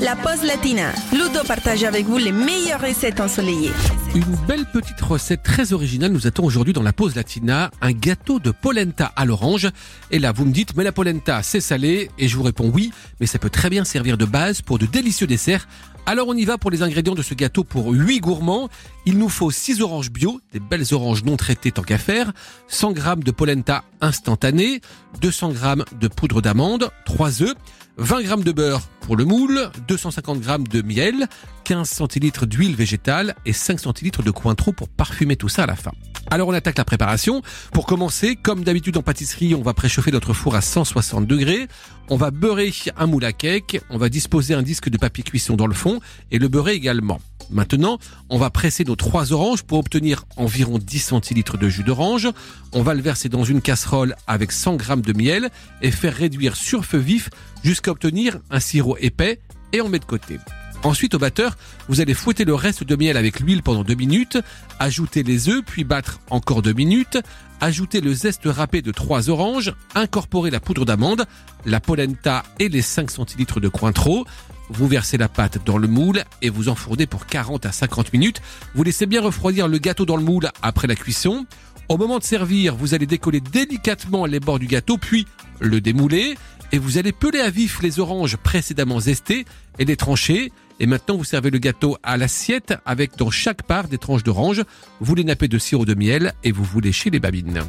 la pause latina. Ludo partage avec vous les meilleures recettes ensoleillées. Une belle petite recette très originale nous attend aujourd'hui dans la pause latina, un gâteau de polenta à l'orange. Et là, vous me dites, mais la polenta, c'est salé Et je vous réponds oui, mais ça peut très bien servir de base pour de délicieux desserts. Alors on y va pour les ingrédients de ce gâteau pour 8 gourmands. Il nous faut 6 oranges bio, des belles oranges non traitées tant qu'à faire, 100 g de polenta instantané, 200 g de poudre d'amande, 3 œufs, 20 g de beurre pour le moule, 250 g de miel, 15 centilitres d'huile végétale et 5 centilitres de cointreau pour parfumer tout ça à la fin. Alors on attaque la préparation. Pour commencer, comme d'habitude en pâtisserie, on va préchauffer notre four à 160 degrés. On va beurrer un moule à cake. On va disposer un disque de papier cuisson dans le fond et le beurrer également. Maintenant, on va presser nos trois oranges pour obtenir environ 10 centilitres de jus d'orange. On va le verser dans une casserole avec 100 g de miel et faire réduire sur feu vif jusqu'à obtenir un sirop épais et on met de côté. Ensuite, au batteur, vous allez fouetter le reste de miel avec l'huile pendant deux minutes, ajouter les œufs, puis battre encore deux minutes, ajouter le zeste râpé de trois oranges, incorporer la poudre d'amande, la polenta et les 5 centilitres de Cointreau. Vous versez la pâte dans le moule et vous enfournez pour 40 à 50 minutes. Vous laissez bien refroidir le gâteau dans le moule après la cuisson. Au moment de servir, vous allez décoller délicatement les bords du gâteau, puis le démouler et vous allez peler à vif les oranges précédemment zestées et les trancher. Et maintenant, vous servez le gâteau à l'assiette avec dans chaque part des tranches d'orange. Vous les nappez de sirop de miel et vous vous léchez les babines.